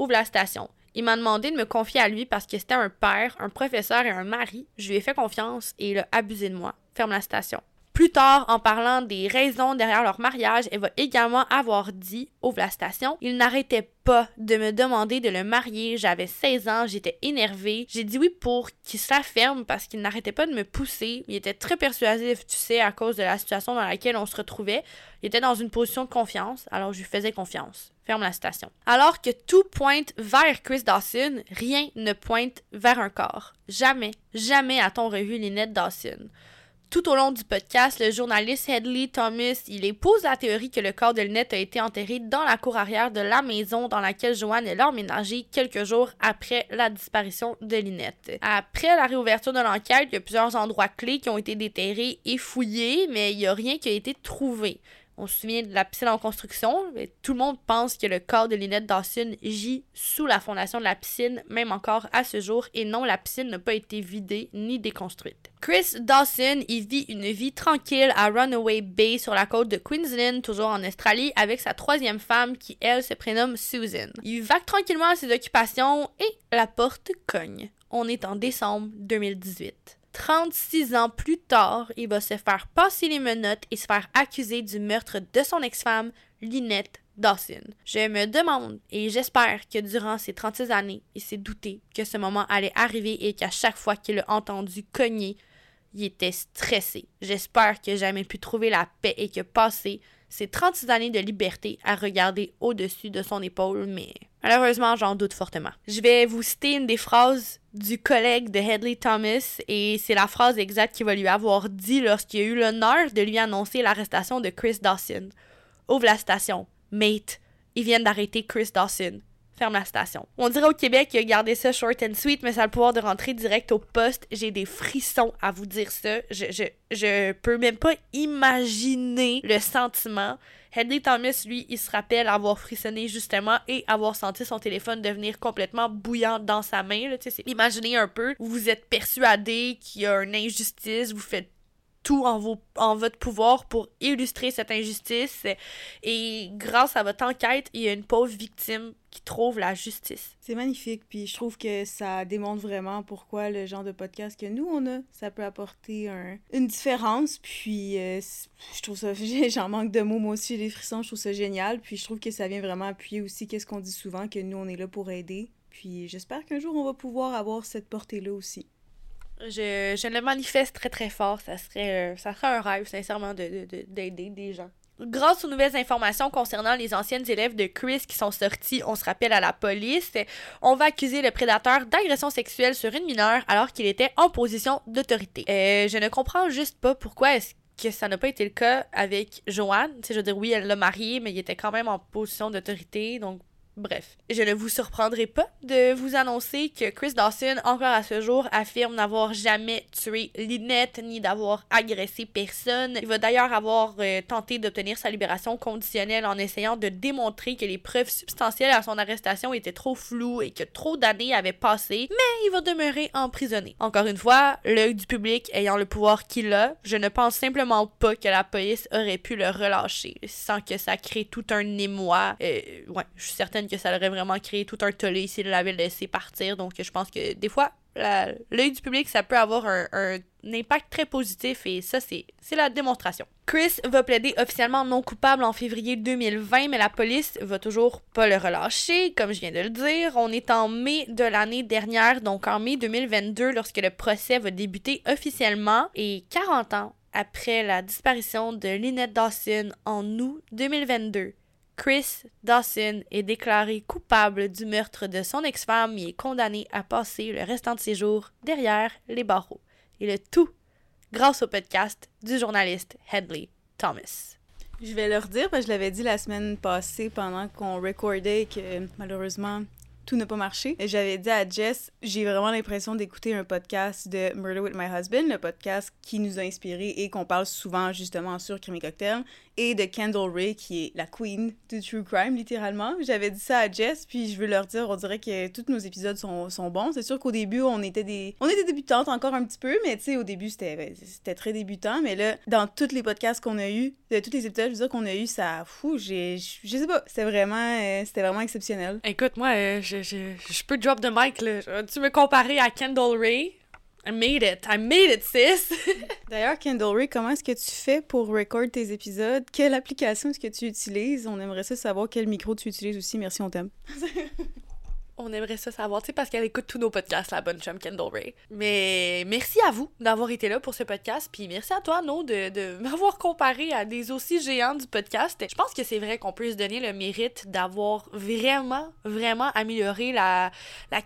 ouvre la station. Il m'a demandé de me confier à lui parce que c'était un père, un professeur et un mari. Je lui ai fait confiance et il a abusé de moi. Ferme la station. Plus tard, en parlant des raisons derrière leur mariage, elle va également avoir dit, ouvre la station, il n'arrêtait pas de me demander de le marier. J'avais 16 ans, j'étais énervée. J'ai dit oui pour qu'il s'affirme parce qu'il n'arrêtait pas de me pousser. Il était très persuasif, tu sais, à cause de la situation dans laquelle on se retrouvait. Il était dans une position de confiance, alors je lui faisais confiance. Ferme la station. Alors que tout pointe vers Chris Dawson, rien ne pointe vers un corps. Jamais, jamais a-t-on revu Lynette Dawson. Tout au long du podcast, le journaliste Hedley Thomas, il épose la théorie que le corps de Lynette a été enterré dans la cour arrière de la maison dans laquelle Joanne est emménagée quelques jours après la disparition de Lynette. Après la réouverture de l'enquête, il y a plusieurs endroits clés qui ont été déterrés et fouillés, mais il n'y a rien qui a été trouvé. On se souvient de la piscine en construction. Mais tout le monde pense que le corps de Lynette Dawson gît sous la fondation de la piscine, même encore à ce jour, et non, la piscine n'a pas été vidée ni déconstruite. Chris Dawson, il vit une vie tranquille à Runaway Bay sur la côte de Queensland, toujours en Australie, avec sa troisième femme qui, elle, se prénomme Susan. Il vague tranquillement à ses occupations et la porte cogne. On est en décembre 2018. 36 ans plus tard, il va se faire passer les menottes et se faire accuser du meurtre de son ex-femme, Lynette Dawson. Je me demande et j'espère que durant ces 36 années, il s'est douté que ce moment allait arriver et qu'à chaque fois qu'il a entendu cogner, il était stressé. J'espère n'a jamais pu trouver la paix et qu'il a passé ces 36 années de liberté à regarder au-dessus de son épaule, mais malheureusement, j'en doute fortement. Je vais vous citer une des phrases du collègue de Hedley Thomas et c'est la phrase exacte qu'il va lui avoir dit lorsqu'il a eu l'honneur de lui annoncer l'arrestation de Chris Dawson. Ouvre la station. Mate, ils viennent d'arrêter Chris Dawson. Ferme la station. On dirait au Québec qu'il a gardé ça short and sweet, mais ça a le pouvoir de rentrer direct au poste. J'ai des frissons à vous dire ça. Je, je, je peux même pas imaginer le sentiment. Hedley Thomas, lui, il se rappelle avoir frissonné justement et avoir senti son téléphone devenir complètement bouillant dans sa main. Là, imaginez un peu, vous êtes persuadé qu'il y a une injustice, vous faites tout en, votre pouvoir pour illustrer cette injustice. Et grâce à votre enquête, il y a une pauvre victime qui trouve la justice. C'est magnifique, puis je trouve que ça démontre vraiment pourquoi le genre de podcast que nous on a, ça peut apporter un, une différence. Puis euh, je trouve ça, j'en manque de mots moi aussi, les frissons, je trouve ça génial. Puis je trouve que ça vient vraiment appuyer aussi qu'est-ce qu'on dit souvent, que nous on est là pour aider. Puis j'espère qu'un jour on va pouvoir avoir cette portée-là aussi. Je, je, le manifeste très très fort. Ça serait, ça serait un rêve, sincèrement, d'aider de, de, des gens. Grâce aux nouvelles informations concernant les anciennes élèves de Chris qui sont sorties, on se rappelle à la police, on va accuser le prédateur d'agression sexuelle sur une mineure alors qu'il était en position d'autorité. Euh, je ne comprends juste pas pourquoi est-ce que ça n'a pas été le cas avec Joanne. je veux dire, oui, elle l'a marié, mais il était quand même en position d'autorité, donc Bref, je ne vous surprendrai pas de vous annoncer que Chris Dawson, encore à ce jour, affirme n'avoir jamais tué Lynette ni d'avoir agressé personne. Il va d'ailleurs avoir euh, tenté d'obtenir sa libération conditionnelle en essayant de démontrer que les preuves substantielles à son arrestation étaient trop floues et que trop d'années avaient passé, mais il va demeurer emprisonné. Encore une fois, l'œil du public ayant le pouvoir qu'il a, je ne pense simplement pas que la police aurait pu le relâcher sans que ça crée tout un émoi. Euh, ouais, je suis certaine que ça aurait vraiment créé tout un tollé s'il l'avait laissé partir. Donc, je pense que des fois, l'œil du public, ça peut avoir un, impact très positif et ça, c'est la démonstration. Chris va plaider officiellement non coupable en février 2020, mais la police va toujours pas le relâcher, comme je viens de le dire. On est en mai de l'année dernière, donc en mai 2022, lorsque le procès va débuter officiellement et 40 ans après la disparition de Lynette Dawson en août 2022. Chris Dawson est déclaré coupable du meurtre de son ex-femme et est condamné à passer le restant de ses jours derrière les barreaux. Et le tout grâce au podcast du journaliste Hedley Thomas. Je vais leur dire, parce que je l'avais dit la semaine passée pendant qu'on recordait que malheureusement tout n'a pas marché. J'avais dit à Jess, j'ai vraiment l'impression d'écouter un podcast de Murder with My Husband, le podcast qui nous a inspiré et qu'on parle souvent justement sur Crime Cocktail. Et de Kendall Ray, qui est la queen du true crime, littéralement. J'avais dit ça à Jess, puis je veux leur dire, on dirait que tous nos épisodes sont, sont bons. C'est sûr qu'au début, on était des on était débutantes encore un petit peu, mais tu sais, au début, c'était ben, très débutant. Mais là, dans tous les podcasts qu'on a eu, de tous les épisodes, je veux dire qu'on a eu, ça, fou, je sais pas, c'était vraiment, euh, vraiment exceptionnel. Écoute, moi, euh, je, je, je peux drop de mic, là. Tu me comparer à Kendall Ray, I made it. I made it, sis. D'ailleurs, Kendall Ray, comment est-ce que tu fais pour record tes épisodes? Quelle application est-ce que tu utilises? On aimerait ça savoir quel micro tu utilises aussi. Merci, on t'aime. On aimerait ça savoir, tu sais, parce qu'elle écoute tous nos podcasts, la bonne chum Kendall Ray. Mais merci à vous d'avoir été là pour ce podcast, puis merci à toi, No, de, m'avoir comparé à des aussi géants du podcast. Je pense que c'est vrai qu'on peut se donner le mérite d'avoir vraiment, vraiment amélioré la,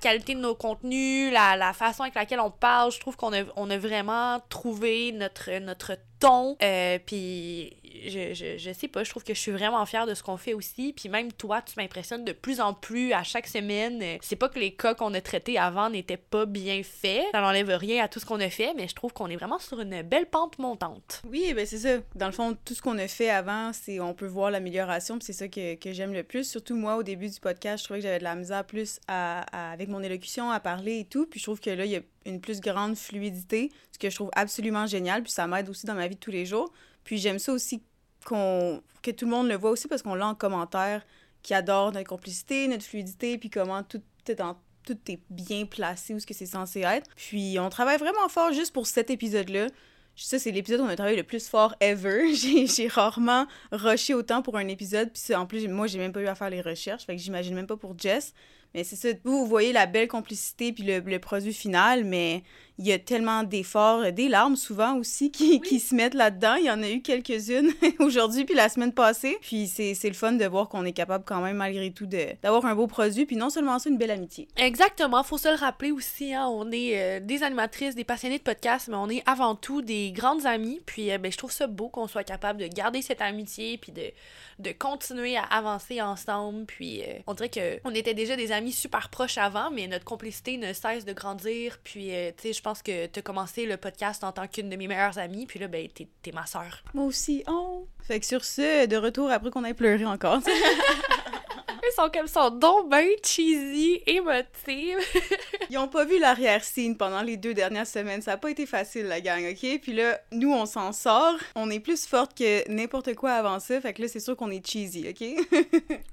qualité de nos contenus, la, façon avec laquelle on parle. Je trouve qu'on a, vraiment trouvé notre, notre ton. Euh, puis je, je, je, sais pas, je trouve que je suis vraiment fière de ce qu'on fait aussi. Puis même toi, tu m'impressionnes de plus en plus à chaque semaine. C'est pas que les cas qu'on a traités avant n'étaient pas bien faits. Ça n'enlève rien à tout ce qu'on a fait, mais je trouve qu'on est vraiment sur une belle pente montante. Oui, ben c'est ça. Dans le fond, tout ce qu'on a fait avant, c'est on peut voir l'amélioration. C'est ça que, que j'aime le plus. Surtout moi, au début du podcast, je trouvais que j'avais de la misère plus à, avec mon élocution, à parler et tout. Puis je trouve que là, il y a une plus grande fluidité, ce que je trouve absolument génial. Puis ça m'aide aussi dans ma vie de tous les jours. Puis j'aime ça aussi qu'on que tout le monde le voit aussi parce qu'on l'a en commentaire, qui adore notre complicité, notre fluidité, puis comment tout est en tout est bien placé où ce que c'est censé être. Puis on travaille vraiment fort juste pour cet épisode-là. Ça, c'est l'épisode où on a travaillé le plus fort ever. J'ai rarement rushé autant pour un épisode. Puis en plus, moi, j'ai même pas eu à faire les recherches. Fait que j'imagine même pas pour Jess. Mais c'est ça, vous, vous voyez la belle complicité puis le, le produit final, mais il y a tellement d'efforts, euh, des larmes souvent aussi qui, qui se mettent là-dedans. Il y en a eu quelques-unes aujourd'hui puis la semaine passée. Puis c'est le fun de voir qu'on est capable quand même malgré tout d'avoir un beau produit. Puis non seulement ça, une belle amitié. Exactement. Faut se le rappeler aussi. Hein, on est euh, des animatrices, des passionnés de podcast, mais on est avant tout des grandes amies. Puis euh, ben, je trouve ça beau qu'on soit capable de garder cette amitié puis de, de continuer à avancer ensemble. Puis on dirait qu'on était déjà des amis super proches avant, mais notre complicité ne cesse de grandir. Puis tu sais, je pense que tu as commencé le podcast en tant qu'une de mes meilleures amies, puis là, ben, t'es, es ma soeur. Moi aussi. Oh! Fait que sur ce, de retour après qu'on ait pleuré encore. Ils sont comme ça, donc ben cheesy, émotive. Ils ont pas vu l'arrière-scene pendant les deux dernières semaines. Ça a pas été facile, la gang, OK? Puis là, nous, on s'en sort. On est plus forte que n'importe quoi avant ça. Fait que là, c'est sûr qu'on est cheesy, OK?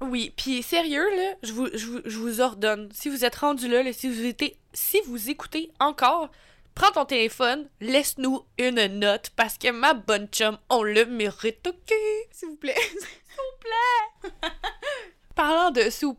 oui, puis sérieux, là, je vous, je vous, je vous ordonne, si vous êtes rendu là, là si vous étiez, si vous écoutez encore, prends ton téléphone, laisse-nous une note parce que ma bonne chum, on le mérite, ok? S'il vous plaît. S'il vous plaît. Parlant de s'il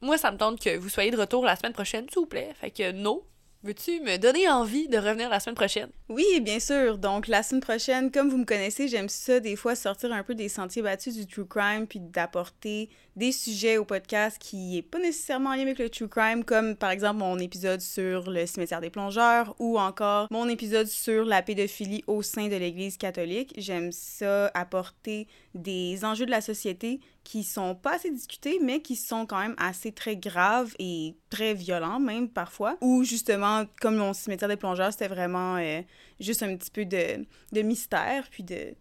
moi ça me tente que vous soyez de retour la semaine prochaine, s'il. Fait que non, Veux-tu me donner envie de revenir la semaine prochaine? Oui, bien sûr. Donc, la semaine prochaine, comme vous me connaissez, j'aime ça, des fois, sortir un peu des sentiers battus du true crime, puis d'apporter des sujets au podcast qui est pas nécessairement en lien avec le true crime, comme par exemple mon épisode sur le cimetière des plongeurs ou encore mon épisode sur la pédophilie au sein de l'Église catholique. J'aime ça apporter des enjeux de la société qui sont pas assez discutés, mais qui sont quand même assez très graves et très violents même parfois. Ou justement, comme mon cimetière des plongeurs, c'était vraiment euh, juste un petit peu de, mystère, puis de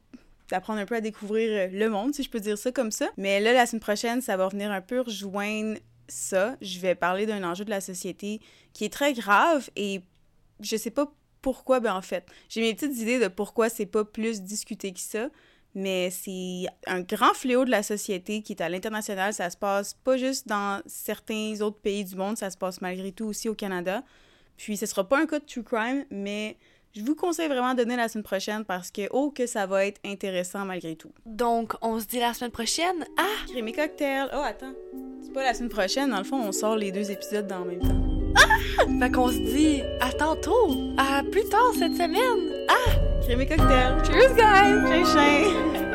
d'apprendre un peu à découvrir euh, le monde, si je peux dire ça comme ça. Mais là, la semaine prochaine, ça va venir un peu rejoindre ça. Je vais parler d'un enjeu de la société qui est très grave et je sais pas pourquoi, ben en fait, j'ai mes petites idées de pourquoi c'est pas plus discuté que ça mais c'est un grand fléau de la société qui est à l'international. Ça se passe pas juste dans certains autres pays du monde, ça se passe malgré tout aussi au Canada. Puis ce sera pas un cas de true crime, mais je vous conseille vraiment de donner la semaine prochaine parce que, oh, que ça va être intéressant malgré tout. Donc, on se dit la semaine prochaine. Ah! Crémé cocktail. Oh, attends. C'est pas la semaine prochaine, dans le fond, on sort les deux épisodes dans le même temps. Ah! Fait qu'on se dit à tantôt, à plus tard cette semaine. Ah! J'ai cocktail. Cheers, guys! Chin, chin.